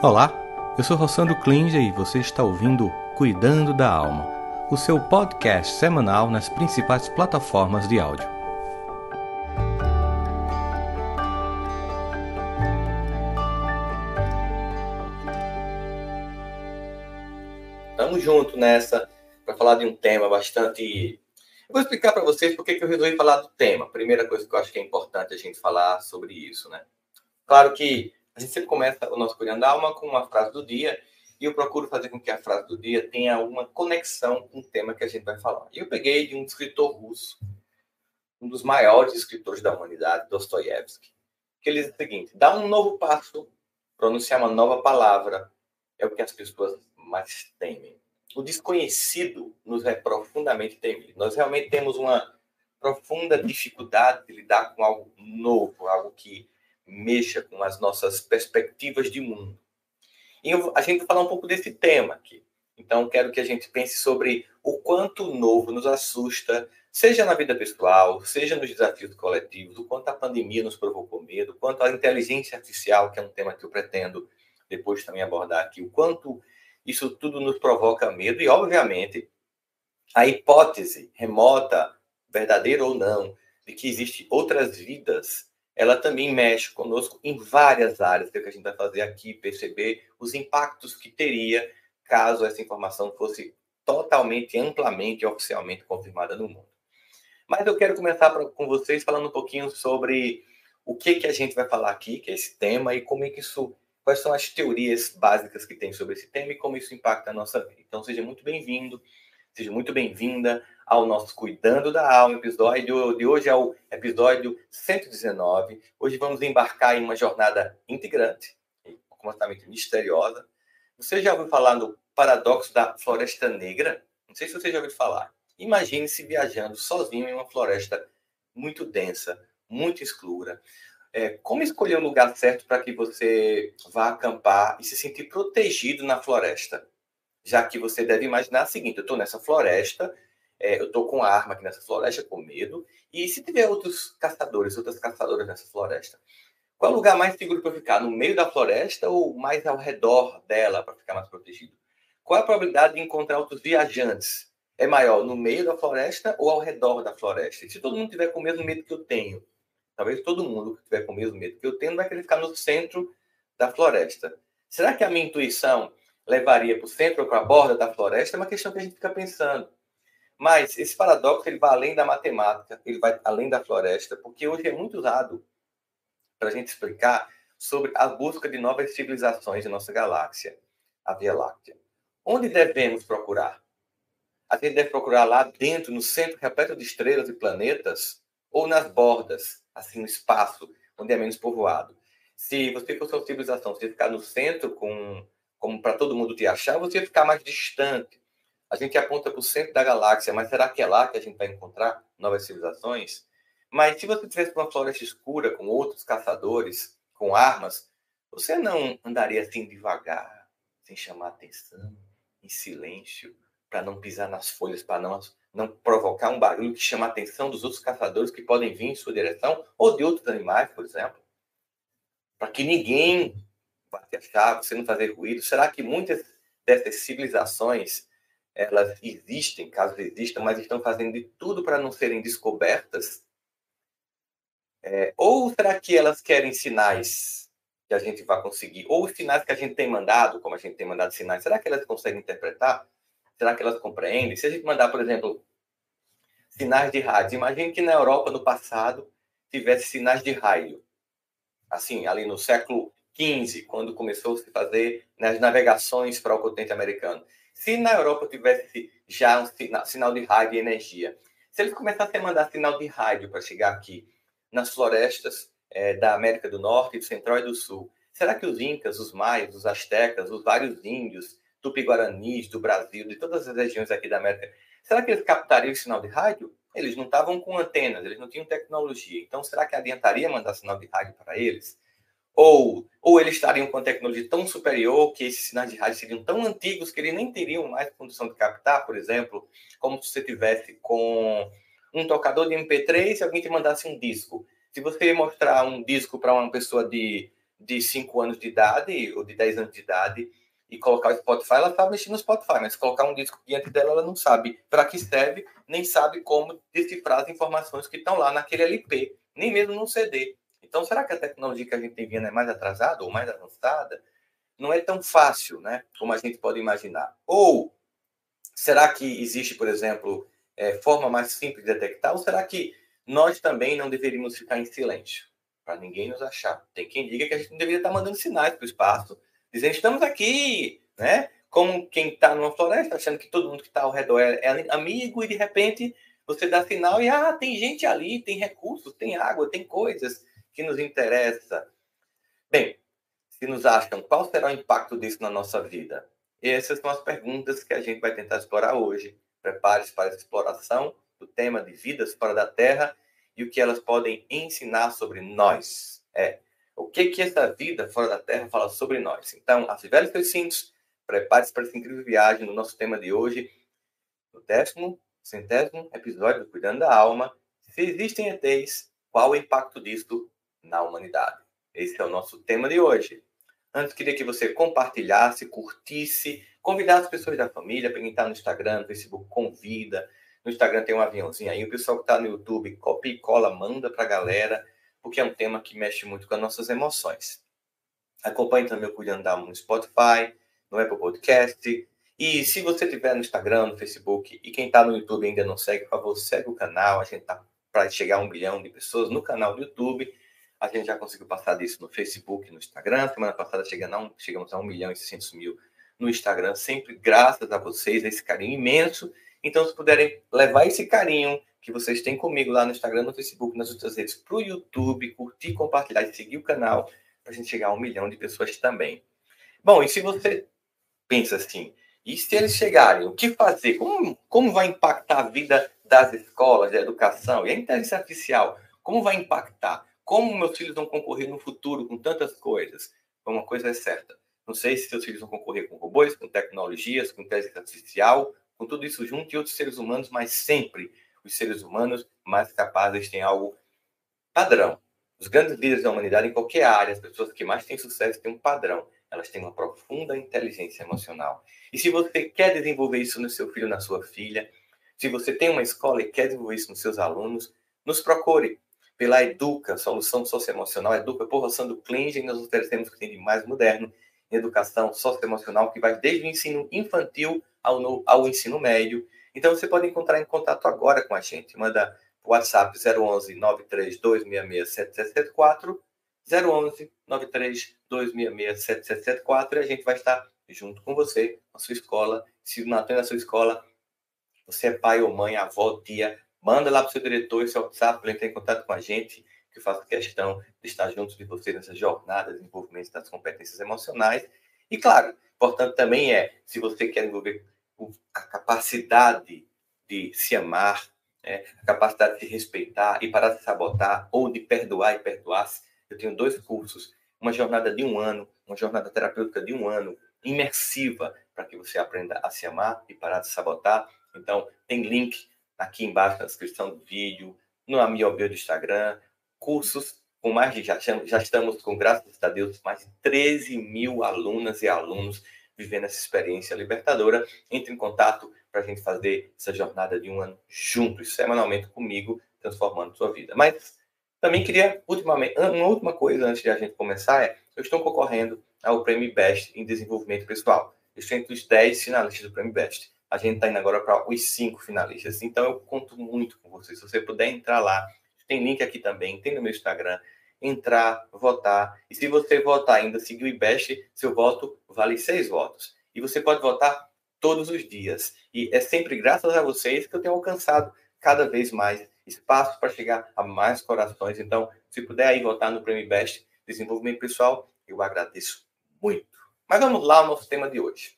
Olá, eu sou Rossandro Klinger e você está ouvindo Cuidando da Alma, o seu podcast semanal nas principais plataformas de áudio. Estamos juntos nessa para falar de um tema bastante. Eu vou explicar para vocês por que eu resolvi falar do tema. Primeira coisa que eu acho que é importante a gente falar sobre isso, né? Claro que a gente sempre começa o nosso Cuidando da Alma com uma frase do dia e eu procuro fazer com que a frase do dia tenha uma conexão com o tema que a gente vai falar. E eu peguei de um escritor russo, um dos maiores escritores da humanidade, Dostoiévski, que ele diz o seguinte: dá um novo passo, pronunciar uma nova palavra é o que as pessoas mais temem. O desconhecido nos é profundamente temido. Nós realmente temos uma profunda dificuldade de lidar com algo novo, algo que mexa com as nossas perspectivas de mundo. E a gente vai falar um pouco desse tema aqui. Então, quero que a gente pense sobre o quanto o novo nos assusta, seja na vida pessoal, seja nos desafios coletivos, o quanto a pandemia nos provocou medo, o quanto a inteligência artificial, que é um tema que eu pretendo depois também abordar aqui, o quanto isso tudo nos provoca medo e, obviamente, a hipótese remota, verdadeira ou não, de que existem outras vidas ela também mexe conosco em várias áreas, que, é que a gente vai fazer aqui, perceber os impactos que teria caso essa informação fosse totalmente, amplamente oficialmente confirmada no mundo. Mas eu quero começar pra, com vocês falando um pouquinho sobre o que, que a gente vai falar aqui, que é esse tema, e como é que isso, quais são as teorias básicas que tem sobre esse tema e como isso impacta a nossa vida. Então, seja muito bem-vindo, seja muito bem-vinda ao nosso Cuidando da Alma. episódio de hoje é o episódio 119. Hoje vamos embarcar em uma jornada integrante, completamente misteriosa. Você já ouviu falar no paradoxo da Floresta Negra? Não sei se você já ouviu falar. Imagine-se viajando sozinho em uma floresta muito densa, muito escura. É, como escolher um lugar certo para que você vá acampar e se sentir protegido na floresta? Já que você deve imaginar o seguinte: eu estou nessa floresta, é, eu estou com arma aqui nessa floresta com medo. E se tiver outros caçadores, outras caçadoras nessa floresta, qual é o lugar mais seguro para ficar? No meio da floresta ou mais ao redor dela para ficar mais protegido? Qual é a probabilidade de encontrar outros viajantes? É maior no meio da floresta ou ao redor da floresta? E se todo mundo tiver com o mesmo medo que eu tenho, talvez todo mundo que tiver com o mesmo medo que eu tenho vai querer ficar no centro da floresta. Será que a minha intuição levaria para o centro ou para a borda da floresta? É uma questão que a gente fica pensando. Mas esse paradoxo ele vai além da matemática, ele vai além da floresta, porque hoje é muito usado para a gente explicar sobre a busca de novas civilizações em nossa galáxia, a Via Láctea. Onde devemos procurar? A gente deve procurar lá dentro, no centro repleto de estrelas e planetas, ou nas bordas, assim, no espaço, onde é menos povoado. Se você fosse uma civilização, você ficar no centro, com, como para todo mundo te achar, você ficar mais distante a gente aponta para o centro da galáxia, mas será que é lá que a gente vai encontrar novas civilizações? Mas se você tivesse uma floresta escura com outros caçadores, com armas, você não andaria assim devagar, sem chamar atenção, em silêncio, para não pisar nas folhas, para não, não provocar um barulho que chama a atenção dos outros caçadores que podem vir em sua direção, ou de outros animais, por exemplo? Para que ninguém vá te achar, você não fazer ruído. Será que muitas dessas civilizações elas existem, caso existam, mas estão fazendo de tudo para não serem descobertas? É, ou será que elas querem sinais que a gente vai conseguir? Ou os sinais que a gente tem mandado, como a gente tem mandado sinais, será que elas conseguem interpretar? Será que elas compreendem? Se a gente mandar, por exemplo, sinais de rádio, imagine que na Europa, no passado, tivesse sinais de raio. Assim, ali no século XV, quando começou a se fazer nas navegações para o continente americano. Se na Europa tivesse já um sinal, sinal de rádio e energia, se eles começassem a mandar sinal de rádio para chegar aqui nas florestas é, da América do Norte, do Central e do Sul, será que os incas, os maias, os astecas, os vários índios, tupi-guaranis do Brasil, de todas as regiões aqui da América, será que eles captariam o sinal de rádio? Eles não estavam com antenas, eles não tinham tecnologia. Então, será que adiantaria mandar sinal de rádio para eles? Ou, ou eles estariam com tecnologia tão superior que esses sinais de rádio seriam tão antigos que eles nem teriam mais condição de captar, por exemplo, como se você tivesse com um tocador de MP3 e alguém te mandasse um disco. Se você mostrar um disco para uma pessoa de de 5 anos de idade ou de 10 anos de idade e colocar o Spotify, ela sabe mexer no Spotify, mas colocar um disco diante dela, ela não sabe para que serve, nem sabe como decifrar as informações que estão lá naquele LP, nem mesmo no CD. Então, será que a tecnologia que a gente tem vindo é mais atrasada ou mais avançada? Não é tão fácil, né? Como a gente pode imaginar. Ou será que existe, por exemplo, é, forma mais simples de detectar? Ou será que nós também não deveríamos ficar em silêncio? Para ninguém nos achar. Tem quem diga que a gente não deveria estar mandando sinais para o espaço, dizendo estamos aqui, né? Como quem está numa floresta, achando que todo mundo que está ao redor é, é, amigo, e de repente você dá sinal e ah, tem gente ali, tem recursos, tem água, tem coisas que nos interessa. Bem, se nos acham, qual será o impacto disso na nossa vida? Essas são as perguntas que a gente vai tentar explorar hoje. Prepare-se para essa exploração do tema de vidas fora da Terra e o que elas podem ensinar sobre nós. É, o que que essa vida fora da Terra fala sobre nós. Então, ativele seus cintos, prepare-se para essa incrível viagem no nosso tema de hoje, no décimo, centésimo episódio do Cuidando da Alma. Se existem ETs, qual o impacto disso na humanidade? Esse é o nosso tema de hoje. Antes, queria que você compartilhasse, curtisse, convidasse as pessoas da família para quem está no Instagram, no Facebook, convida. No Instagram tem um aviãozinho aí. O pessoal que está no YouTube, copia e cola, manda para a galera porque é um tema que mexe muito com as nossas emoções. Acompanhe também o Cuidando da no Spotify, no Apple Podcast. E se você estiver no Instagram, no Facebook, e quem está no YouTube ainda não segue, por favor, segue o canal. A gente está para chegar a um milhão de pessoas no canal do YouTube. A gente já conseguiu passar disso no Facebook, no Instagram. Semana passada chegamos a um, chegamos a 1 milhão e 600 mil no Instagram, sempre graças a vocês, a esse carinho imenso. Então, se puderem levar esse carinho que vocês têm comigo lá no Instagram, no Facebook, nas outras redes, para o YouTube, curtir, compartilhar e seguir o canal, para a gente chegar a um milhão de pessoas também. Bom, e se você pensa assim, e se eles chegarem, o que fazer? Como, como vai impactar a vida das escolas, da educação e a inteligência artificial? Como vai impactar? Como meus filhos vão concorrer no futuro com tantas coisas? Uma coisa é certa. Não sei se seus filhos vão concorrer com robôs, com tecnologias, com inteligência artificial, com tudo isso junto e outros seres humanos, mas sempre os seres humanos mais capazes têm algo padrão. Os grandes líderes da humanidade, em qualquer área, as pessoas que mais têm sucesso têm um padrão. Elas têm uma profunda inteligência emocional. E se você quer desenvolver isso no seu filho, na sua filha, se você tem uma escola e quer desenvolver isso nos seus alunos, nos procure pela Educa, Solução Socioemocional. Educa por Rossando Klinge, nós oferecemos o que tem de mais moderno em educação socioemocional, que vai desde o ensino infantil ao, no, ao ensino médio então você pode encontrar em contato agora com a gente. Manda WhatsApp 011 93266 7774 011 93266 7774 e a gente vai estar junto com você na sua escola. Se não tem na sua escola, você é pai ou mãe, avó, tia, manda lá para o seu diretor esse WhatsApp para entrar em contato com a gente, que faça questão de estar junto de você nessa jornada de desenvolvimento das competências emocionais. E claro, importante também é, se você quer desenvolver a capacidade de se amar, né? a capacidade de se respeitar e parar de sabotar, ou de perdoar e perdoar-se. Eu tenho dois cursos, uma jornada de um ano, uma jornada terapêutica de um ano, imersiva, para que você aprenda a se amar e parar de sabotar. Então, tem link aqui embaixo na descrição do vídeo, no meu bio do Instagram, cursos com mais de, já, já estamos com, graças a Deus, mais de 13 mil alunas e alunos vivendo essa experiência libertadora, entre em contato para a gente fazer essa jornada de um ano juntos, semanalmente comigo, transformando sua vida. Mas também queria, ultimamente, uma última coisa antes de a gente começar é, eu estou concorrendo ao Prêmio Best em Desenvolvimento Pessoal. Eu estou entre os 10 finalistas do Prêmio Best. A gente está indo agora para os 5 finalistas. Então eu conto muito com vocês. Se você puder entrar lá, tem link aqui também, tem no meu Instagram, entrar, votar. E se você votar ainda, seguir o IBEST, seu voto vale seis votos. E você pode votar todos os dias. E é sempre graças a vocês que eu tenho alcançado cada vez mais espaço para chegar a mais corações. Então, se puder aí votar no Prêmio Best Desenvolvimento Pessoal, eu agradeço muito. Mas vamos lá ao nosso tema de hoje.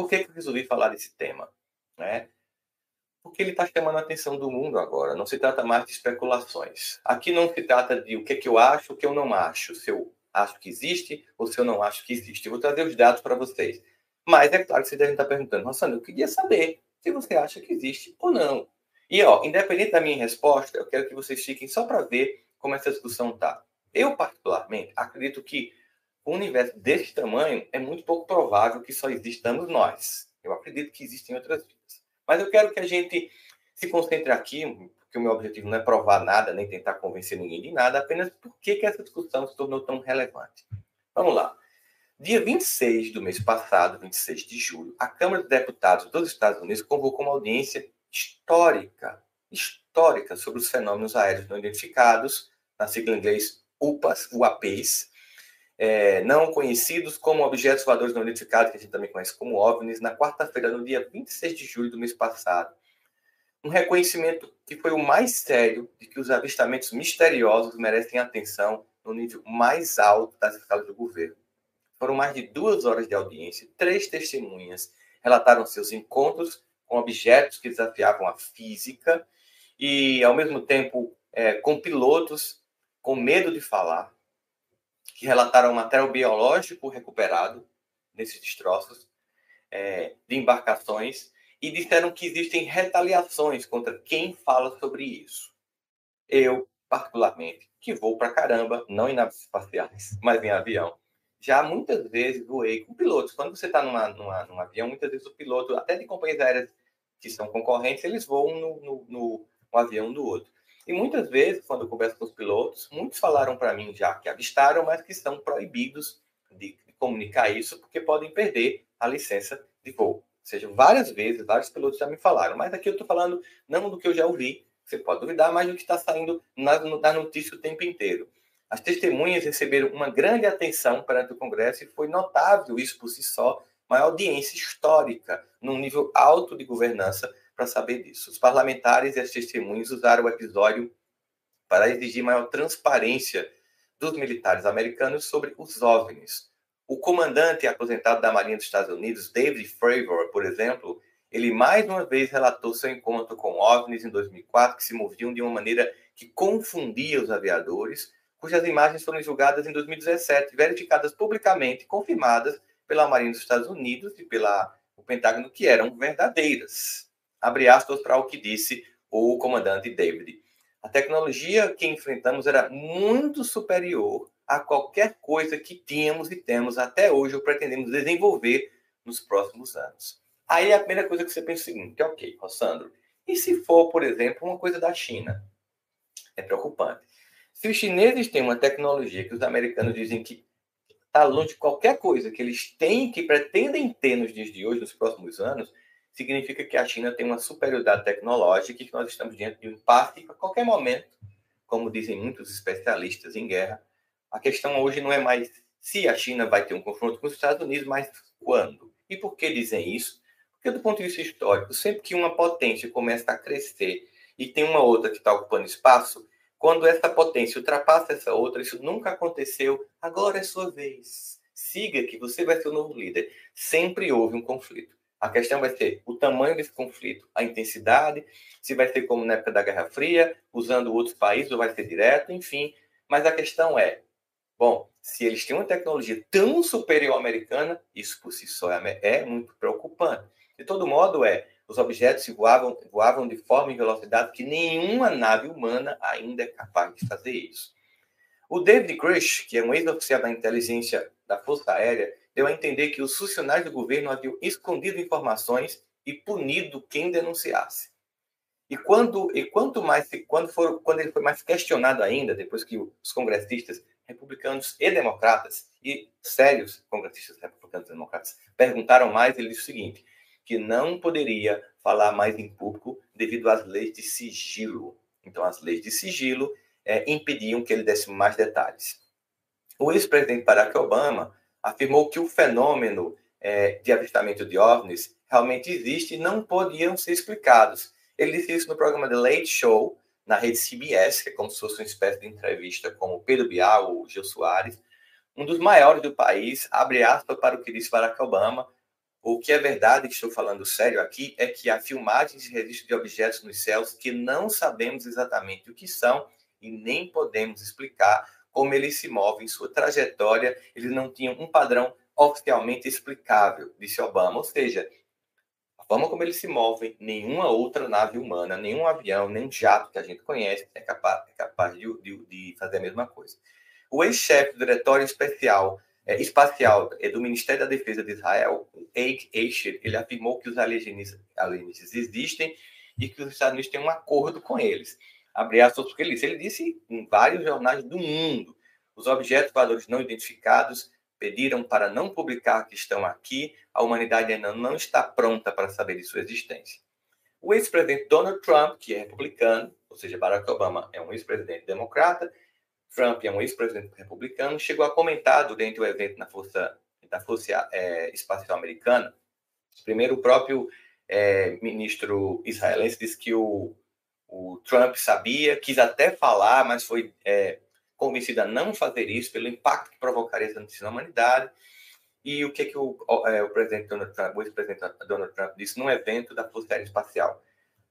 Por que, que eu resolvi falar desse tema? Né? porque ele está chamando a atenção do mundo agora. Não se trata mais de especulações. Aqui não se trata de o que, que eu acho, o que eu não acho, se eu acho que existe ou se eu não acho que existe. Eu vou trazer os dados para vocês. Mas é claro que vocês devem estar perguntando, Rossano, eu queria saber se você acha que existe ou não. E, ó, independente da minha resposta, eu quero que vocês fiquem só para ver como essa discussão tá. Eu, particularmente, acredito que um universo desse tamanho é muito pouco provável que só existamos nós. Eu acredito que existem outras vidas. Mas eu quero que a gente se concentre aqui, porque o meu objetivo não é provar nada, nem tentar convencer ninguém de nada, apenas por que essa discussão se tornou tão relevante. Vamos lá. Dia 26 do mês passado, 26 de julho, a Câmara dos Deputados dos Estados Unidos convocou uma audiência histórica, histórica sobre os fenômenos aéreos não identificados, na sigla em inglês UPAs, UAPs, é, não conhecidos como objetos voadores não identificados, que a gente também conhece como OVNIs, na quarta-feira, no dia 26 de julho do mês passado. Um reconhecimento que foi o mais sério de que os avistamentos misteriosos merecem atenção no nível mais alto das escalas do governo. Foram mais de duas horas de audiência, três testemunhas relataram seus encontros com objetos que desafiavam a física e, ao mesmo tempo, é, com pilotos com medo de falar, que relataram material biológico recuperado nesses destroços é, de embarcações e disseram que existem retaliações contra quem fala sobre isso. Eu, particularmente, que vou para caramba, não em naves espaciais, mas em avião, já muitas vezes voei com pilotos. Quando você está numa, numa, num avião, muitas vezes o piloto, até de companhias aéreas que são concorrentes, eles voam no, no, no, no avião do outro. E muitas vezes, quando eu converso com os pilotos, muitos falaram para mim já que avistaram, mas que estão proibidos de, comunicar isso porque podem perder a licença de voo. Ou seja, várias vezes, vários pilotos já me falaram, mas aqui eu estou falando não do que eu já ouvi, você pode duvidar, mas do que está saindo na, na notícia o tempo inteiro. As testemunhas receberam uma grande atenção perante o Congresso e foi notável isso por si só, uma audiência histórica, num nível alto de governança, para saber disso. Os parlamentares e as testemunhas usaram o episódio para exigir maior transparência dos militares americanos sobre os OVNIs. O comandante aposentado da Marinha dos Estados Unidos, David Fravor, por exemplo, ele mais uma vez relatou seu encontro com OVNIs em 2004, que se moviam de uma maneira que confundia os aviadores, cujas imagens foram julgadas em 2017, verificadas publicamente, confirmadas pela Marinha dos Estados Unidos e pela o Pentágono, que eram verdadeiras abre aspas para o que disse o comandante David. A tecnologia que enfrentamos era muito superior a qualquer coisa que tínhamos e temos até hoje ou pretendemos desenvolver nos próximos anos. Aí a primeira coisa que você pensa é o seguinte, ok, Rossandro, e se for, por exemplo, uma coisa da China? É preocupante. Se os chineses têm uma tecnologia que os americanos dizem que está longe de qualquer coisa que eles têm, que pretendem ter nos dias de hoje, nos próximos anos, significa que a China tem uma superioridade tecnológica e que nós estamos diante de um impasse a qualquer momento, como dizem muitos especialistas em guerra. A questão hoje não é mais se a China vai ter um confronto com os Estados Unidos, mas quando. E por que dizem isso? Porque, do ponto de vista histórico, sempre que uma potência começa a crescer e tem uma outra que está ocupando espaço, quando essa potência ultrapassa essa outra, isso nunca aconteceu, agora é sua vez. Siga que você vai ser o novo líder. Sempre houve um conflito. A questão vai ser o tamanho desse conflito, a intensidade, se vai ser como na época da Guerra Fria, usando outros países ou vai ser direto, enfim. Mas a questão é, bom, se eles têm uma tecnologia tão superior à americana, isso por si só é, é muito preocupante. De todo modo, é, os objetos voavam, voavam de forma e velocidade que nenhuma nave humana ainda é capaz de fazer isso. O David Grush, que é um ex-oficial da inteligência da Força Aérea, deu a entender que os funcionários do governo haviam escondido informações e punido quem denunciasse. E quando e quanto mais quando for quando ele foi mais questionado ainda depois que os congressistas republicanos e democratas e sérios congressistas republicanos e democratas perguntaram mais, ele disse o seguinte, que não poderia falar mais em público devido às leis de sigilo. Então, as leis de sigilo é, impediam que ele desse mais detalhes. O ex-presidente Barack Obama afirmou que o fenômeno é, de avistamento de OVNIs realmente existe e não podiam ser explicados. Ele disse isso no programa The Late Show, na rede CBS, que é como se fosse uma espécie de entrevista com o Pedro Bial ou Gil Soares, um dos maiores do país, abre aspas para o que disse Barack Obama. O que é verdade, que estou falando sério aqui, é que há filmagens de registro de objetos nos céus que não sabemos exatamente o que são e nem podemos explicar como eles se movem, sua trajetória, eles não tinham um padrão oficialmente explicável, disse Obama. Ou seja, a forma como eles se movem, nenhuma outra nave humana, nenhum avião, nem jato que a gente conhece é capaz, é capaz de, de, de fazer a mesma coisa. O ex-chefe do Diretório Especial, é, Espacial é, do Ministério da Defesa de Israel, Eik Eicher, ele afirmou que os alienígenas, alienígenas existem e que os Estados Unidos têm um acordo com eles. Abre aspas porque ele disse. Ele disse em vários jornais do mundo. Os objetos valores não identificados pediram para não publicar que estão aqui. A humanidade ainda não está pronta para saber de sua existência. O ex-presidente Donald Trump, que é republicano, ou seja, Barack Obama é um ex-presidente democrata, Trump é um ex-presidente republicano, chegou a comentar durante o evento na Força, da Força é, Espacial Americana. Primeiro, o próprio é, ministro israelense disse que o, o Trump sabia, quis até falar, mas foi é, convencido a não fazer isso pelo impacto que provocaria notícia na humanidade. E o que, que o, é, o presidente Donald Trump, o ex-presidente Donald Trump disse num evento da Força Aérea Espacial?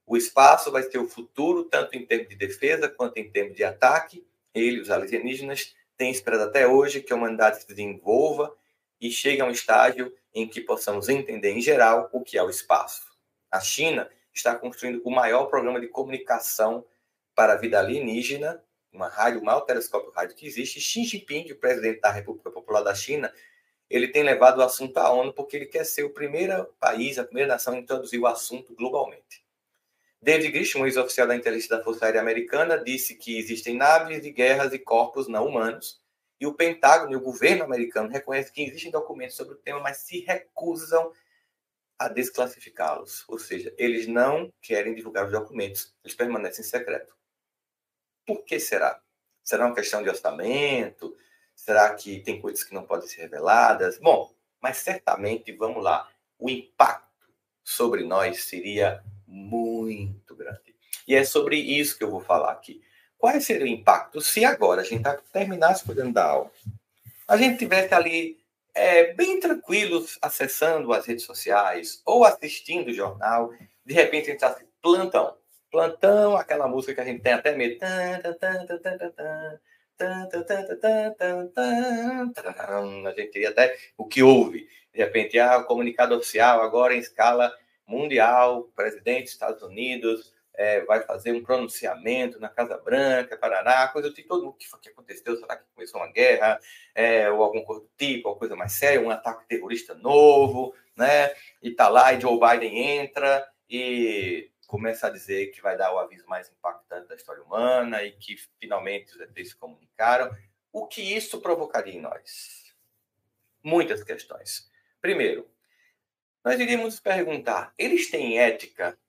O espaço vai ser o futuro, tanto em termos de defesa quanto em termos de ataque. Ele, os alienígenas, têm esperado até hoje que a humanidade se desenvolva e chegue a um estágio em que possamos entender, em geral, o que é o espaço. A China está construindo o maior programa de comunicação para a vida alienígena, uma rádio, o maior telescópio rádio que existe. Xi Jinping, o presidente da República Popular da China, ele tem levado o assunto à ONU porque ele quer ser o primeiro país, a primeira nação a introduzir o assunto globalmente. David Grisham, ex-oficial da inteligência da Força Aérea Americana, disse que existem naves de guerras e corpos não humanos, e o Pentágono e o governo americano reconhecem que existem documentos sobre o tema, mas se recusam a desclassificá-los. Ou seja, eles não querem divulgar os documentos, eles permanecem secretos. Por que será? Será uma questão de orçamento? Será que tem coisas que não podem ser reveladas? Bom, mas certamente, vamos lá, o impacto sobre nós seria muito grande. E é sobre isso que eu vou falar aqui. Qual seria o impacto se agora a gente terminasse cuidando da aula, a gente tivesse ali é, bem tranquilos acessando as redes sociais ou assistindo o jornal, de repente entrasse plantão. Plantão, aquela música que a gente tem até medo. A gente teria até o que houve. De repente, ah, o comunicado oficial agora em escala mundial, presidente dos Estados Unidos é, vai fazer um pronunciamento na Casa Branca, Paraná, coisa de todo mundo que, que aconteceu, será que começou uma guerra, é, ou algum coisa do tipo, alguma coisa mais séria, um ataque terrorista novo, né? E tá lá, e Joe Biden entra e começa a dizer que vai dar o aviso mais impactante da história humana e que finalmente os ETs se comunicaram. O que isso provocaria em nós? Muitas questões. Primeiro, nós iríamos perguntar: eles têm ética?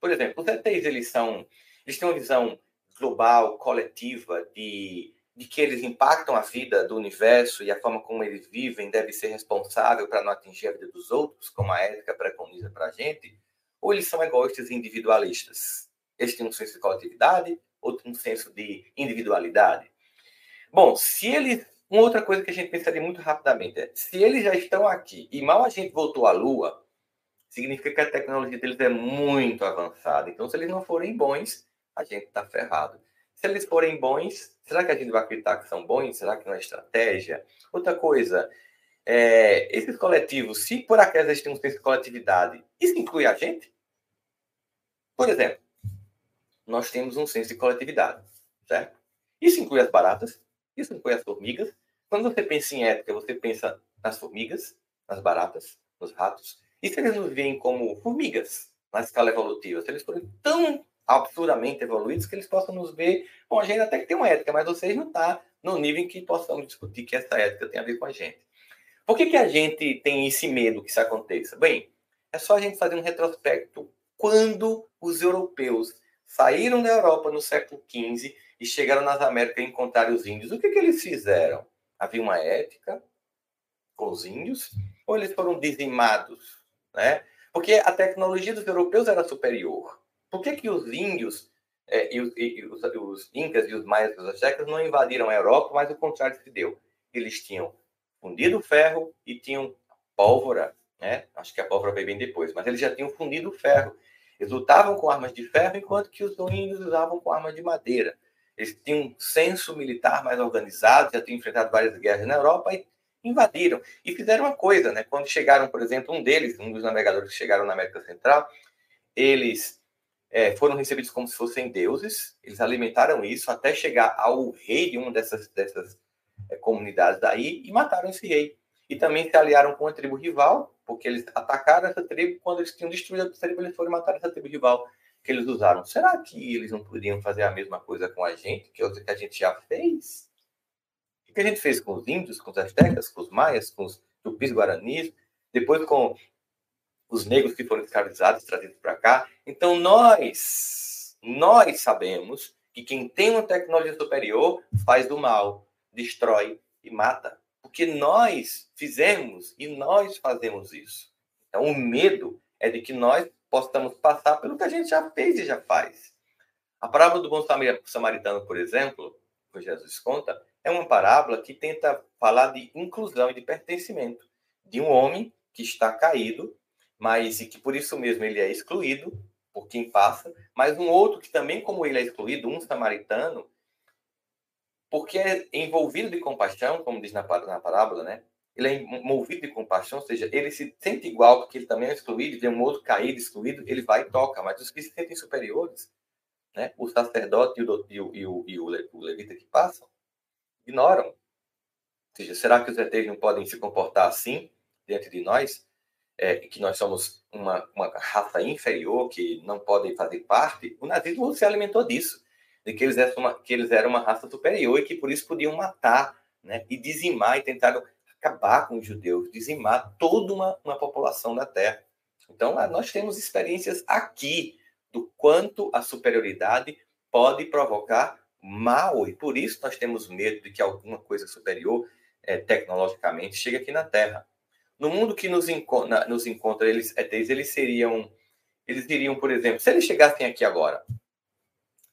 Por exemplo, os ETs eles são, eles têm uma visão global, coletiva de, de que eles impactam a vida do universo e a forma como eles vivem deve ser responsável para não atingir a vida dos outros, como a ética preconiza para a gente? Ou eles são egoístas e individualistas? Eles têm um senso de coletividade, outro um senso de individualidade. Bom, se eles uma outra coisa que a gente pensaria muito rapidamente é: se eles já estão aqui e mal a gente voltou à Lua, significa que a tecnologia deles é muito avançada. Então, se eles não forem bons, a gente está ferrado. Se eles forem bons, será que a gente vai acreditar que são bons? Será que não é estratégia? Outra coisa, é, esses coletivos, se por acaso eles têm um senso de coletividade, isso inclui a gente? Por exemplo, nós temos um senso de coletividade, certo? Isso inclui as baratas, isso inclui as formigas. Quando você pensa em ética, você pensa nas formigas, nas baratas, nos ratos. E se eles nos veem como formigas na escala evolutiva? Se eles forem tão absurdamente evoluídos que eles possam nos ver. Bom, a gente até que tem uma ética, mas vocês não está no nível em que possamos discutir que essa ética tem a ver com a gente. Por que, que a gente tem esse medo que isso aconteça? Bem, é só a gente fazer um retrospecto. Quando os europeus saíram da Europa no século XV e chegaram nas Américas e encontraram os índios, o que, que eles fizeram? Havia uma ética com os índios ou eles foram dizimados? Né? Porque a tecnologia dos europeus era superior. Por que, que os índios é, e, os, e os, os, incas e os maias e os aztecas não invadiram a Europa, mas o contrário se deu? Eles tinham fundido ferro e tinham pólvora, né? Acho que a pólvora veio bem depois, mas eles já tinham fundido ferro. Eles lutavam com armas de ferro, enquanto que os índios usavam com armas de madeira. Eles tinham um senso militar mais organizado, já tinham enfrentado várias guerras na Europa e invadiram. E fizeram uma coisa, né? Quando chegaram, por exemplo, um deles, um dos navegadores que chegaram na América Central, eles é, foram recebidos como se fossem deuses, eles alimentaram isso até chegar ao rei de uma dessas, dessas é, comunidades daí e mataram esse rei. E também se aliaram com a tribo rival, porque eles atacaram essa tribo, quando eles tinham destruído a tribo, eles foram matar essa tribo rival que eles usaram. Será que eles não poderiam fazer a mesma coisa com a gente, que, é a gente já fez? O que a gente fez com os índios, com os astecas, com os maias, com os tupis guaranis, depois com os negros que foram escravizados, trazidos para cá. Então, nós, nós sabemos que quem tem uma tecnologia superior faz do mal, destrói e mata. Porque nós fizemos e nós fazemos isso. Então, o medo é de que nós possamos passar pelo que a gente já fez e já faz. A parábola do bom samaritano, por exemplo, que Jesus conta, é uma parábola que tenta falar de inclusão e de pertencimento de um homem que está caído mas e que por isso mesmo ele é excluído por quem passa, mas um outro que também, como ele é excluído, um samaritano, porque é envolvido de compaixão, como diz na, na parábola, né? Ele é movido de compaixão, ou seja, ele se sente igual porque ele também é excluído, vê um outro caído, excluído, ele vai e toca. Mas os que se sentem superiores, né? O sacerdote e o, e o, e o, e o levita que passam, ignoram. Ou seja, será que os ETs não podem se comportar assim diante de nós? é, que nós somos uma, uma raça inferior, que não podem fazer parte, o nazismo se alimentou disso, de que eles, eram uma, que eles eram uma raça superior e que por isso podiam matar né, e dizimar e tentaram acabar com os judeus, dizimar toda uma, uma população da Terra. Então, nós temos experiências aqui do quanto a superioridade pode provocar mal, e por isso nós temos medo de que alguma coisa superior, é, tecnologicamente, chegue aqui na Terra. No mundo que nos, encontra, nos encontra eles, ETs, é, eles seriam, eles iriam, por exemplo, se eles chegassem aqui agora,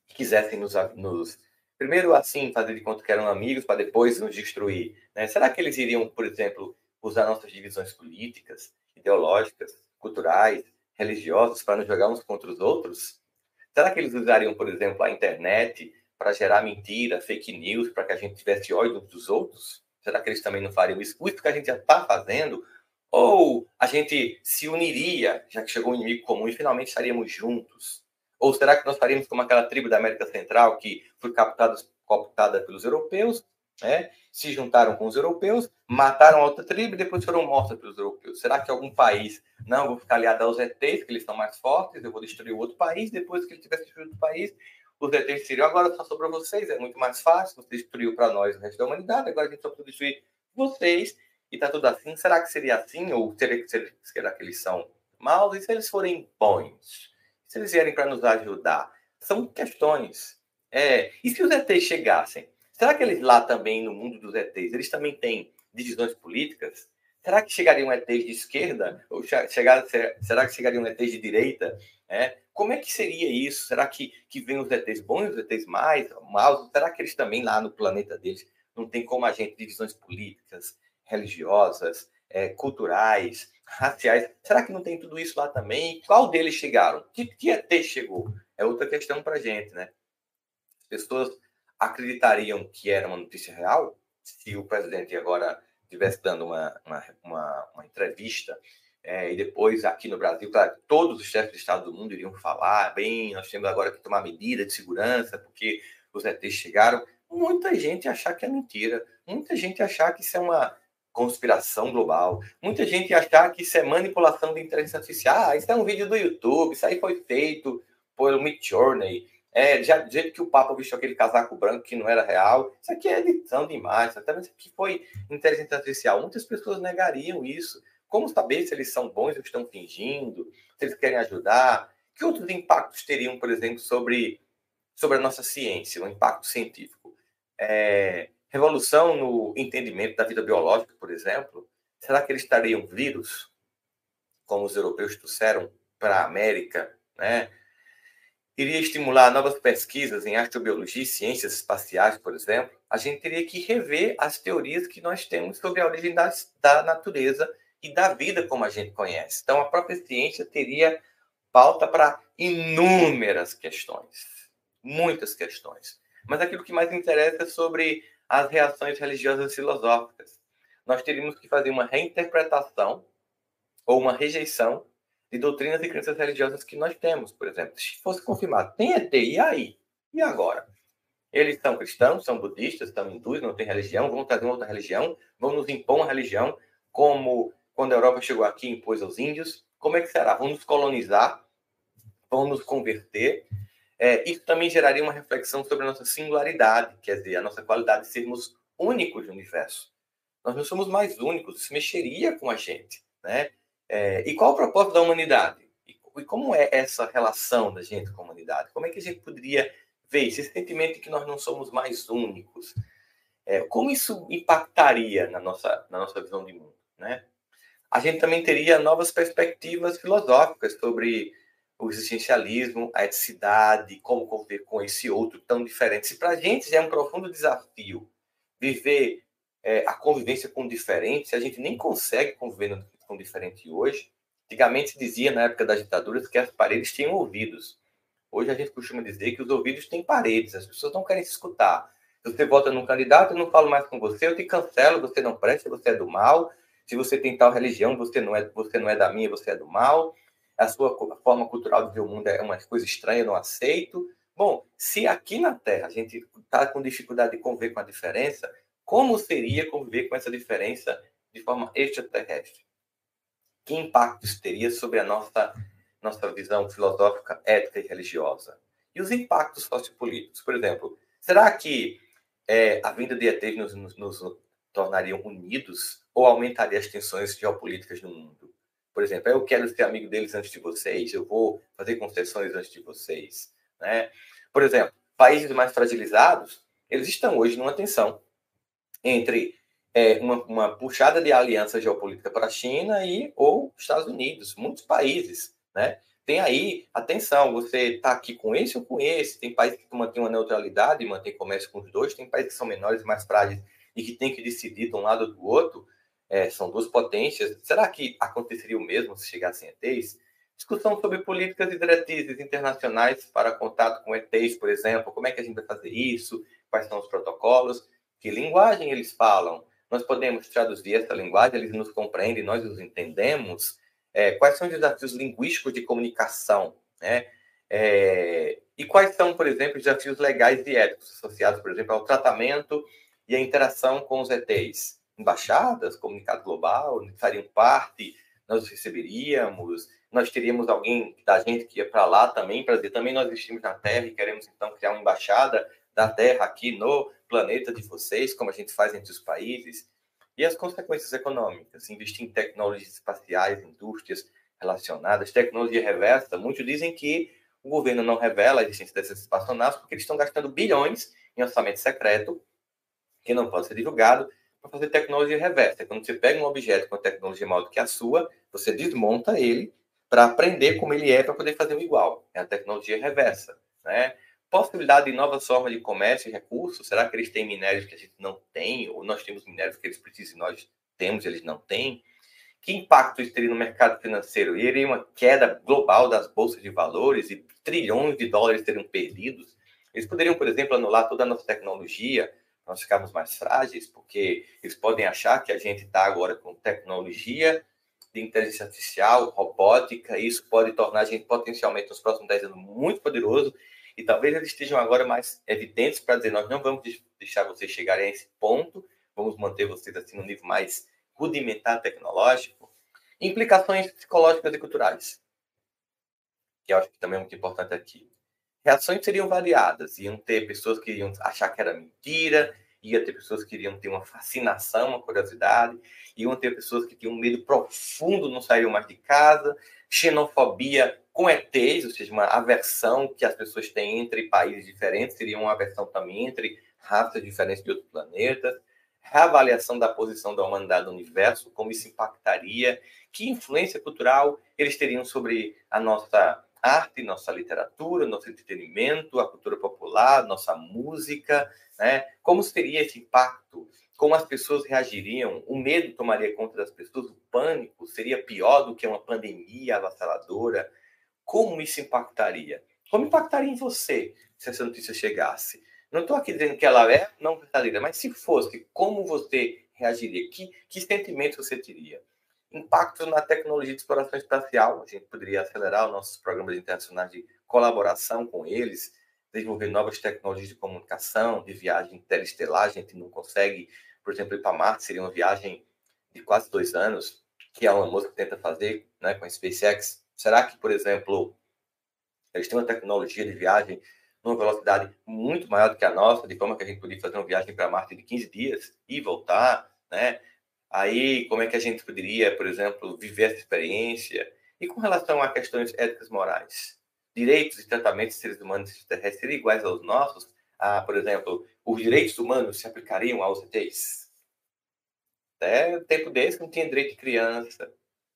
quisessem nos, nos primeiro assim fazer de conta que eram amigos para depois nos destruir, né? Será que eles iriam, por exemplo, usar nossas divisões políticas, ideológicas, culturais, religiosas para nos jogar uns contra os outros? Será que eles usariam, por exemplo, a internet para gerar mentira, fake news, para que a gente tivesse ódio dos outros? Será que eles também não fariam isso? Isso que a gente já está fazendo ou a gente se uniria, já que chegou um inimigo comum, e finalmente estaríamos juntos? Ou será que nós faríamos como aquela tribo da América Central que foi captada, cooptada pelos europeus, né? se juntaram com os europeus, mataram outra tribo e depois foram mortas pelos europeus? Será que algum país, não, vou ficar aliado aos ETs, que eles são mais fortes, eu vou destruir outro país, depois que ele tiver destruído o país, os ETs seriam, agora só sobrou vocês, é muito mais fácil, você destruiu para nós o resto da humanidade, agora a gente só precisa destruir vocês e tá tudo assim. Será que seria assim? Ou será será que eles são maus? E se eles forem bons? Se eles vierem para nos ajudar? São questões. É, e se os ETs chegassem? Será que eles lá também, no mundo dos ETs, eles também têm divisões políticas? Será que chegariam ETs de esquerda? Ou chegar, será que chegariam ETs de direita? É? Como é que seria isso? Será que, que vem os ETs bons, os ETs mais, maus? Será que eles também lá no planeta deles não tem como a gente divisões políticas, religiosas, é, culturais, raciais. Será que não tem tudo isso lá também? Qual deles chegaram? Que, que ET chegou? É outra questão para gente, né? As pessoas acreditariam que era uma notícia real se o presidente agora estivesse dando uma, uma, uma, uma entrevista é, e depois aqui no Brasil, claro, todos os chefes de Estado do mundo iriam falar, bem, nós temos agora que tomar medida de segurança porque os ETs chegaram. Muita gente achar que é mentira, muita gente achar que isso é uma conspiração global. Muita gente achar que isso é manipulação de inteligência artificial. Ah, isso é um vídeo do YouTube, isso aí foi feito por Midjourney. É, já do jeito que o Papa vestiu aquele casaco branco que não era real. Isso aqui é edição de imagens, até isso aqui foi inteligência artificial. Muitas pessoas negariam isso. Como saber se eles são bons ou estão fingindo? Se eles querem ajudar? Que outros impactos teriam, por exemplo, sobre, sobre a nossa ciência, um impacto científico? É, revolução no entendimento da vida biológica, por exemplo, será que eles estariam vírus, como os europeus trouxeram para a América, né? Iria estimular novas pesquisas em astrobiologia e ciências espaciais, por exemplo. A gente teria que rever as teorias que nós temos sobre a origem da, da natureza e da vida como a gente conhece. Então, a própria ciência teria pauta para inúmeras questões, muitas questões. Mas aquilo que mais interessa é sobre as reações religiosas filosóficas. Nós teríamos que fazer uma reinterpretação ou uma rejeição de doutrinas e crenças religiosas que nós temos, por exemplo. Se fosse confirmado, tem ET, e aí? E agora? Eles são cristãos, são budistas, são hindus, não têm religião, vão trazer uma outra religião, vão nos impor uma religião, como quando a Europa chegou aqui impôs aos índios. Como é que será? Vão nos colonizar? Vão nos converter? É, isso também geraria uma reflexão sobre a nossa singularidade, quer dizer, a nossa qualidade de sermos únicos no universo. Nós não somos mais únicos, isso mexeria com a gente. Né? É, e qual o propósito da humanidade? E, e como é essa relação da gente com a humanidade? Como é que a gente poderia ver esse sentimento de que nós não somos mais únicos? É, como isso impactaria na nossa, na nossa visão de mundo? Né? A gente também teria novas perspectivas filosóficas sobre o existencialismo, a eticidade, como conviver com esse outro tão diferente. Se para a gente já é um profundo desafio viver é, a convivência com o diferente, se a gente nem consegue conviver com o diferente hoje, antigamente se dizia na época das ditaduras que as paredes tinham ouvidos. Hoje a gente costuma dizer que os ouvidos têm paredes, as pessoas não querem se escutar. Se você vota num candidato, eu não falo mais com você, eu te cancelo, você não presta, você é do mal. Se você tem tal religião, você não é, você não é da minha, você é do mal a sua forma cultural de ver o mundo é uma coisa estranha, eu não aceito. Bom, se aqui na Terra a gente está com dificuldade de conviver com a diferença, como seria conviver com essa diferença de forma extraterrestre? Que impactos teria sobre a nossa, nossa visão filosófica, ética e religiosa? E os impactos sociopolíticos? Por exemplo, será que é, a vinda de ETs nos, nos, nos tornariam unidos ou aumentaria as tensões geopolíticas no mundo? Por exemplo, eu quero ser amigo deles antes de vocês, eu vou fazer concessões antes de vocês. Né? Por exemplo, países mais fragilizados, eles estão hoje numa tensão entre é, uma, uma, puxada de aliança geopolítica para a China e ou Estados Unidos, muitos países, né? Tem aí, atenção, você está aqui com esse ou com esse, tem países que mantêm uma neutralidade e mantém comércio com os dois, tem países que são menores mais frágeis e que tem que decidir de um lado ou do outro, é, são duas potências. Será que aconteceria o mesmo se chegassem ETs? Discussão sobre políticas e diretrizes internacionais para contato com ETs, por exemplo. Como é que a gente vai fazer isso? Quais são os protocolos? Que linguagem eles falam? Nós podemos traduzir essa linguagem, eles nos compreendem, nós os entendemos? É, quais são os desafios linguísticos de comunicação? Né? É, e quais são, por exemplo, os desafios legais e éticos associados, por exemplo, ao tratamento e à interação com os ETs? embaixadas, comunicado global, fariam parte, nós receberíamos, nós teríamos alguém da gente que ia para lá também, para dizer, também nós existimos na Terra e queremos então criar uma embaixada da Terra aqui no planeta de vocês, como a gente faz entre os países. E as consequências econômicas, investir em tecnologias espaciais, indústrias relacionadas, tecnologia reversa. Muitos dizem que o governo não revela a existência dessas espaçonaves porque eles estão gastando bilhões em orçamento secreto, que não pode ser divulgado, para fazer tecnologia reversa. Quando você pega um objeto com tecnologia maior do que a sua, você desmonta ele para aprender como ele é para poder fazer o igual. É a tecnologia reversa. Né? Possibilidade de novas formas de comércio e recursos. Será que eles têm minérios que a gente não tem? Ou nós temos minérios que eles precisam e nós temos eles não têm? Que impacto isso teria no mercado financeiro? Iria uma queda global das bolsas de valores e trilhões de dólares seriam perdidos? Eles poderiam, por exemplo, anular toda a nossa tecnologia, nós ficamos mais frágeis, porque eles podem achar que a gente está agora com tecnologia de inteligência artificial, robótica, e isso pode tornar a gente potencialmente nos próximos 10 anos muito poderoso, e talvez eles estejam agora mais evidentes para dizer, nós não vamos deixar vocês chegarem a esse ponto, vamos manter vocês assim no nível mais rudimentar tecnológico. Implicações psicológicas e culturais, que eu acho que também é muito importante aqui reações seriam variadas. Iam ter pessoas que iam achar que era mentira, ia ter pessoas que iriam ter uma fascinação, uma curiosidade, iam ter pessoas que tinham medo profundo, não saíram mais de casa, xenofobia com ETs, ou seja, uma aversão que as pessoas têm entre países diferentes, seria uma aversão também entre raças diferentes de outros planetas, reavaliação da posição da humanidade no universo, como isso impactaria, que influência cultural eles teriam sobre a nossa arte, nossa literatura, nosso entretenimento, a cultura popular, nossa música, né? Como seria esse impacto? Como as pessoas reagiriam? O medo tomaria conta das pessoas? O pânico seria pior do que uma pandemia avassaladora? Como isso impactaria? Como impactaria em você se essa notícia chegasse? Não estou aqui dizendo que ela é não verdadeira, mas se fosse, como você reagiria? Que, que sentimentos você teria? impactos na tecnologia de exploração espacial. A gente poderia acelerar os nossos programas internacionais de colaboração com eles, desenvolver novas tecnologias de comunicação, de viagem interestelar. A gente não consegue, por exemplo, ir para Marte, seria uma viagem de quase dois anos, que a Elon Musk tenta fazer né, com a SpaceX. Será que, por exemplo, eles têm uma tecnologia de viagem numa velocidade muito maior do que a nossa, de forma que a gente poderia fazer uma viagem para Marte de 15 dias e voltar, né? Aí, como é que a gente poderia, por exemplo, viver essa experiência? E com relação a questões éticas morais, direitos e tratamentos de seres humanos extraterrestres seriam iguais aos nossos? Ah, por exemplo, os direitos humanos se aplicariam aos ETs? Até tempo desse não tinha direito de criança,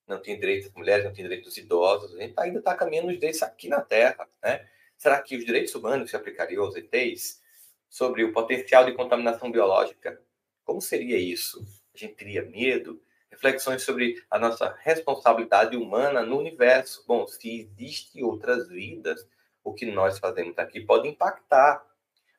não tinha direito das mulheres, não tinha direito dos idosos. A gente ainda está caminhando os direitos aqui na Terra, né? Será que os direitos humanos se aplicariam aos ETs? Sobre o potencial de contaminação biológica, como seria isso? a gente teria medo, reflexões sobre a nossa responsabilidade humana no universo. Bom, se existem outras vidas, o que nós fazemos aqui pode impactar.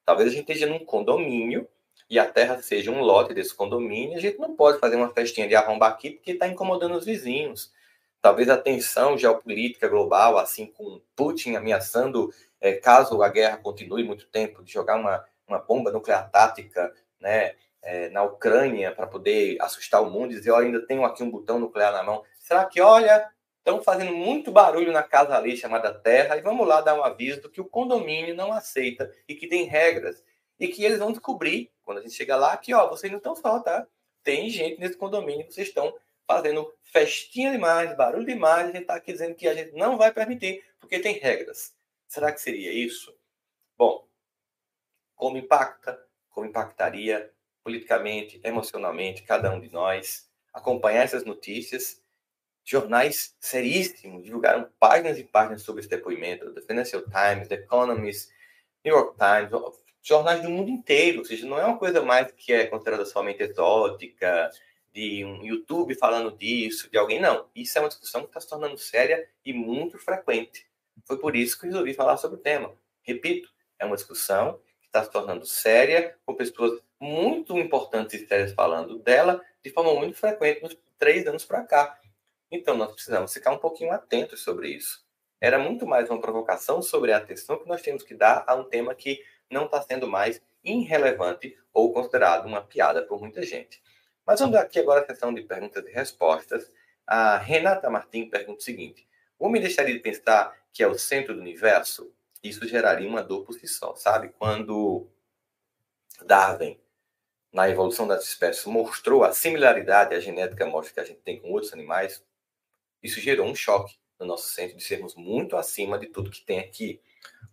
Talvez a gente esteja num condomínio e a Terra seja um lote desse condomínio, a gente não pode fazer uma festinha de arromba aqui porque está incomodando os vizinhos. Talvez a tensão geopolítica global, assim com Putin ameaçando, é, caso a guerra continue muito tempo, de jogar uma, uma bomba nuclear tática, né, é, na Ucrânia para poder assustar o mundo e dizer: olha, ainda tenho aqui um botão nuclear na mão. Será que, olha, estão fazendo muito barulho na casa ali chamada Terra e vamos lá dar um aviso do que o condomínio não aceita e que tem regras e que eles vão descobrir quando a gente chegar lá que, ó, vocês não estão só, tá? Tem gente nesse condomínio, vocês estão fazendo festinha demais, barulho demais, a gente está aqui dizendo que a gente não vai permitir, porque tem regras. Será que seria isso? Bom, como impacta? Como impactaria politicamente, emocionalmente, cada um de nós, acompanhar essas notícias. Jornais seríssimos divulgaram páginas e páginas sobre esse depoimento. The Financial Times, The Economist, New York Times, jornais do mundo inteiro. Ou seja, não é uma coisa mais que é considerada somente exótica, de um YouTube falando disso, de alguém. Não. Isso é uma discussão que está se tornando séria e muito frequente. Foi por isso que resolvi falar sobre o tema. Repito, é uma discussão que está se tornando séria, com pessoas muito importantes e sérias falando dela de forma muito frequente nos três anos para cá. Então, nós precisamos ficar um pouquinho atentos sobre isso. Era muito mais uma provocação sobre a atenção que nós temos que dar a um tema que não está sendo mais irrelevante ou considerado uma piada por muita gente. Mas vamos aqui agora a sessão de perguntas e respostas. A Renata Martins pergunta o seguinte: o homem deixaria de pensar que é o centro do universo? Isso geraria uma dor por si só, sabe? Quando Darwin na evolução das espécies mostrou a similaridade, a genética mostra que a gente tem com outros animais, isso gerou um choque no nosso centro de sermos muito acima de tudo que tem aqui.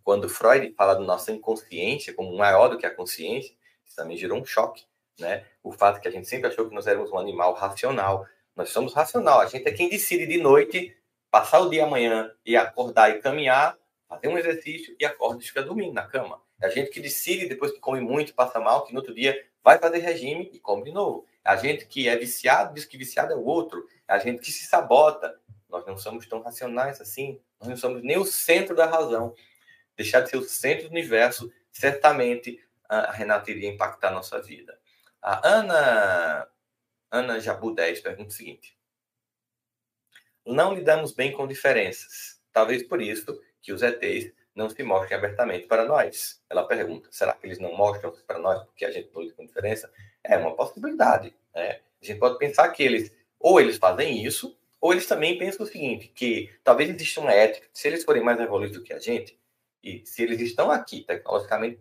Quando Freud fala do nosso inconsciência como maior do que a consciência, isso também gerou um choque, né? O fato que a gente sempre achou que nós éramos um animal racional. Nós somos racional, a gente é quem decide de noite passar o dia amanhã e acordar e caminhar, fazer um exercício e acorda e fica dormindo na cama. É a gente que decide, depois que come muito, passa mal, que no outro dia vai fazer regime e come de novo. A gente que é viciado diz que viciado é o outro. A gente que se sabota. Nós não somos tão racionais assim. Nós não somos nem o centro da razão. Deixar de ser o centro do universo, certamente a Renata iria impactar a nossa vida. A Ana, Ana Jabu 10 pergunta o seguinte: Não lidamos bem com diferenças. Talvez por isso que os ETs não se mostrem abertamente para nós. Ela pergunta: será que eles não mostram para nós porque a gente não lida com diferença? É uma possibilidade. Né? A gente pode pensar que eles, ou eles fazem isso, ou eles também pensam o seguinte: que talvez exista uma ética, se eles forem mais evoluídos do que a gente, e se eles estão aqui tecnologicamente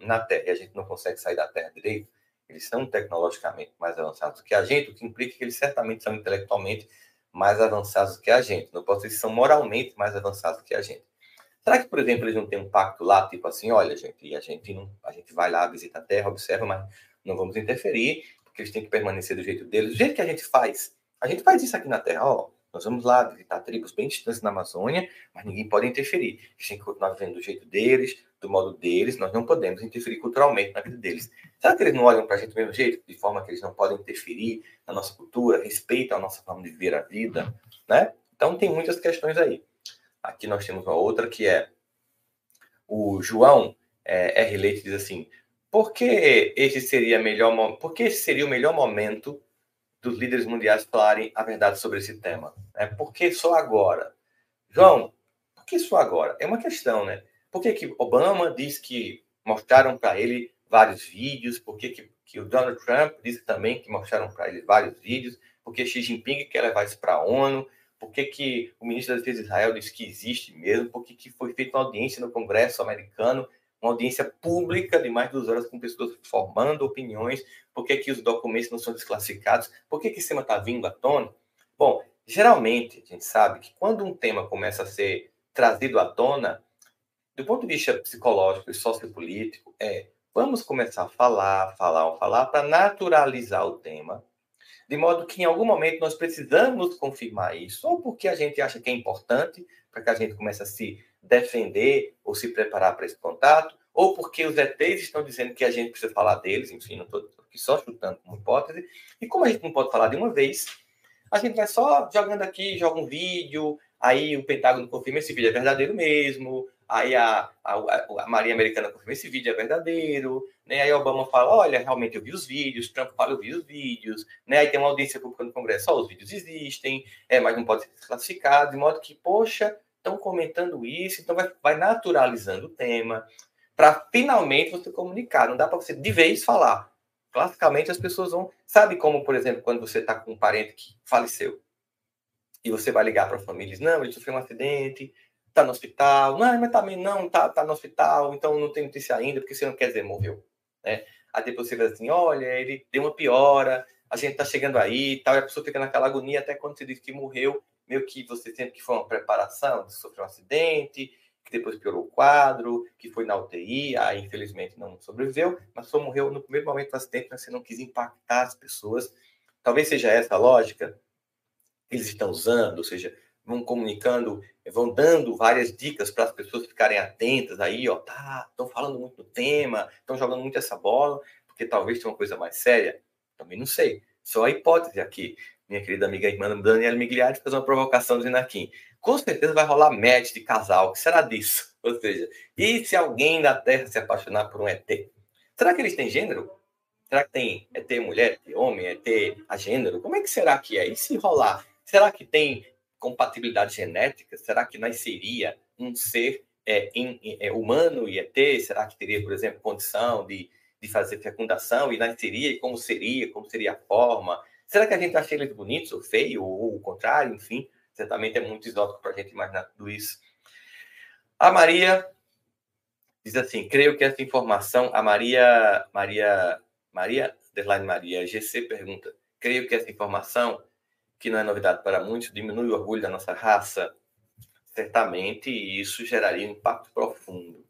na Terra e a gente não consegue sair da Terra direito, eles são tecnologicamente mais avançados do que a gente, o que implica que eles certamente são intelectualmente mais avançados do que a gente. Não posso dizer que são moralmente mais avançados do que a gente. Será que, por exemplo, eles não têm um pacto lá, tipo assim, olha, gente, a gente não, a gente vai lá, visita a Terra, observa, mas não vamos interferir, porque eles têm que permanecer do jeito deles. Do jeito que a gente faz, a gente faz isso aqui na Terra, ó. Nós vamos lá visitar tribos bem distantes na Amazônia, mas ninguém pode interferir. Eles têm que continuar vivendo do jeito deles, do modo deles, nós não podemos interferir culturalmente na vida deles. Será que eles não olham para a gente do mesmo jeito, de forma que eles não podem interferir na nossa cultura, respeitam a nossa forma de viver a vida, né? Então tem muitas questões aí. Aqui nós temos uma outra que é o João é, R. Leite diz assim: por que esse seria melhor por que esse seria o melhor momento dos líderes mundiais falarem a verdade sobre esse tema. Né? Por que só agora? João, por que só agora? É uma questão, né? Por que, que Obama diz que mostraram para ele vários vídeos? Por que, que, que o Donald Trump disse também que mostraram para ele vários vídeos? Por que Xi Jinping quer levar isso para a ONU? Por que, que o ministro da Defesa de Israel disse que existe mesmo? Por que, que foi feita uma audiência no Congresso americano uma audiência pública de mais de duas horas com pessoas formando opiniões, por que, que os documentos não são desclassificados, por que, que esse tema está vindo à tona. Bom, geralmente a gente sabe que quando um tema começa a ser trazido à tona, do ponto de vista psicológico e sociopolítico, é vamos começar a falar, falar, falar, para naturalizar o tema, de modo que em algum momento nós precisamos confirmar isso, ou porque a gente acha que é importante, para que a gente comece a se defender ou se preparar para esse contato, ou porque os ETs estão dizendo que a gente precisa falar deles, enfim, não estou aqui só chutando como hipótese. E como a gente não pode falar de uma vez, a gente vai só jogando aqui, joga um vídeo, aí o Pentágono confirma esse vídeo é verdadeiro mesmo, aí a, a, a Marinha Americana confirma esse vídeo é verdadeiro, né? aí Obama fala, olha, realmente eu vi os vídeos, Trump fala, eu vi os vídeos, né? aí tem uma audiência pública no Congresso, só os vídeos existem, é, mas não pode ser desclassificado, de modo que, poxa, estão comentando isso, então vai, vai naturalizando o tema, para finalmente você comunicar. Não dá para você de vez falar. Classicamente as pessoas vão. Sabe como, por exemplo, quando você está com um parente que faleceu e você vai ligar para a família e diz: Não, ele sofreu um acidente, está no hospital. Não, mas também não, está tá no hospital, então não tem notícia ainda, porque você não quer dizer morreu. Né? Aí depois você vai assim: Olha, ele deu uma piora, a gente está chegando aí tal, e a pessoa fica naquela agonia até quando você diz que morreu, meio que você sente que foi uma preparação, sofreu um acidente, que depois piorou o quadro, que foi na UTI, aí infelizmente não sobreviveu, mas só morreu no primeiro momento do acidente, mas você não quis impactar as pessoas. Talvez seja essa a lógica que eles estão usando, ou seja, vão comunicando, vão dando várias dicas para as pessoas ficarem atentas aí, ó, tá, estão falando muito do tema, estão jogando muito essa bola, porque talvez tenha uma coisa mais séria. Também não sei. Só a hipótese aqui minha querida amiga irmã Daniela Migliari, fazer uma provocação dizendo aqui. Com certeza vai rolar match de casal. O que será disso? Ou seja, e se alguém da Terra se apaixonar por um ET? Será que eles têm gênero? Será que tem ET mulher, ET homem, ET a gênero? Como é que será que é? E se rolar? Será que tem compatibilidade genética? Será que nasceria um ser é, é, humano e ET? Será que teria, por exemplo, condição de, de fazer fecundação e nasceria? E como seria? Como seria a forma? Será que a gente acha eles bonitos ou feio, ou o contrário? Enfim, certamente é muito exótico para a gente imaginar tudo isso. A Maria diz assim: creio que essa informação, a Maria, Maria, Maria, Deadline Maria, GC pergunta: creio que essa informação, que não é novidade para muitos, diminui o orgulho da nossa raça? Certamente isso geraria um impacto profundo.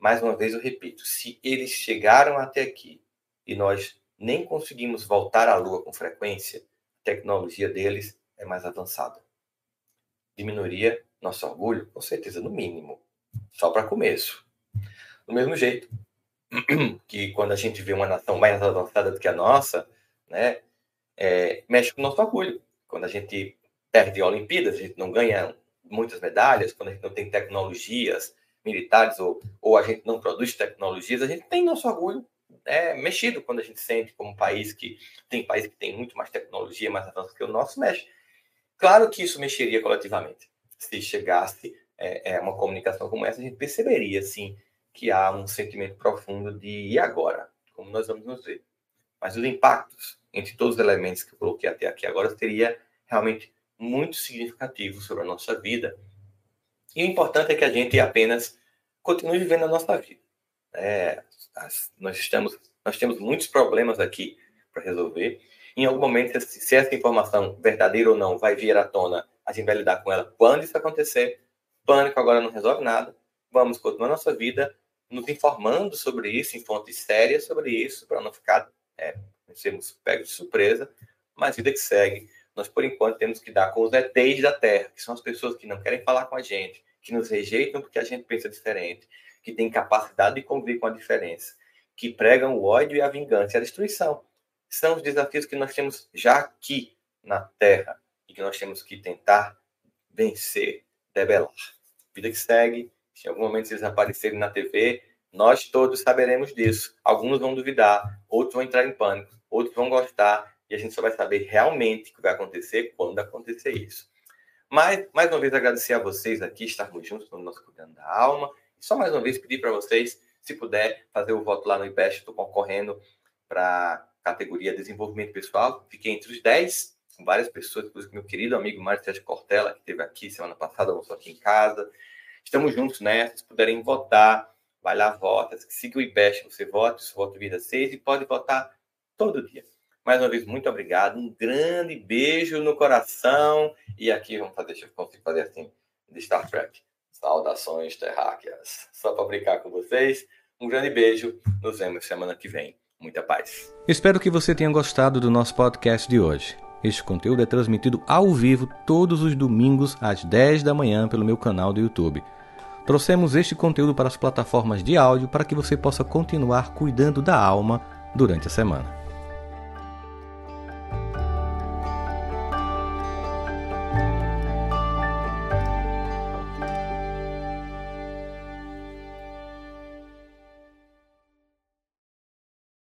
Mais uma vez eu repito: se eles chegaram até aqui e nós nem conseguimos voltar à Lua com frequência, a tecnologia deles é mais avançada. Diminuiria nosso orgulho? Com certeza, no mínimo. Só para começo. Do mesmo jeito que quando a gente vê uma nação mais avançada do que a nossa, né, é, mexe com o nosso orgulho. Quando a gente perde Olimpíadas, a gente não ganha muitas medalhas, quando a gente não tem tecnologias militares ou, ou a gente não produz tecnologias, a gente tem nosso orgulho é, mexido quando a gente sente como país que tem país que tem muito mais tecnologia, mais avanço que o nosso, mexe. Claro que isso mexeria coletivamente. Se chegasse é, é, uma comunicação como essa, a gente perceberia, sim, que há um sentimento profundo de e agora? Como nós vamos nos ver? Mas os impactos entre todos os elementos que eu coloquei até aqui agora seria realmente muito significativo sobre a nossa vida. E o importante é que a gente apenas continue vivendo a nossa vida. É, nós estamos, nós temos muitos problemas aqui para resolver. Em algum momento, se essa informação, verdadeira ou não, vai vir à tona, a gente vai lidar com ela quando isso acontecer. Pânico agora não resolve nada. Vamos continuar nossa vida nos informando sobre isso, em fontes sérias sobre isso, para não ficar, é, sermos pegos de surpresa. Mas vida que segue. Nós, por enquanto, temos que dar com os ETs da Terra, que são as pessoas que não querem falar com a gente, que nos rejeitam porque a gente pensa diferente, que têm capacidade de conviver com a diferença, que pregam o ódio e a vingança e a destruição. São os desafios que nós temos já aqui na Terra e que nós temos que tentar vencer, debelar. Vida que segue, se em algum momento eles aparecerem na TV, nós todos saberemos disso. Alguns vão duvidar, outros vão entrar em pânico, outros vão gostar. e a gente só vai saber realmente o que vai acontecer quando acontecer isso. Mas, mais uma vez, agradecer a vocês aqui, estarmos juntos no nosso Cuidando da Alma. Só mais uma vez pedir para vocês, se puder, fazer o voto lá no IBEST, estou concorrendo para categoria Desenvolvimento Pessoal. Fiquei entre os 10, com várias pessoas, inclusive meu querido amigo Mário Sérgio Cortella, que esteve aqui semana passada, almoçou aqui em casa. Estamos juntos nessa, se puderem votar, vai lá, vota. Siga o IBEST, você vota, o voto vira 6 e pode votar todo dia. Mais uma vez, muito obrigado. Um grande beijo no coração. E aqui, vamos fazer, deixa eu fazer assim, de Star Trek. Saudações terráqueas. Só para brincar com vocês. Um grande beijo. Nos vemos semana que vem. Muita paz. Espero que você tenha gostado do nosso podcast de hoje. Este conteúdo é transmitido ao vivo todos os domingos às 10 da manhã pelo meu canal do YouTube. Trouxemos este conteúdo para as plataformas de áudio para que você possa continuar cuidando da alma durante a semana.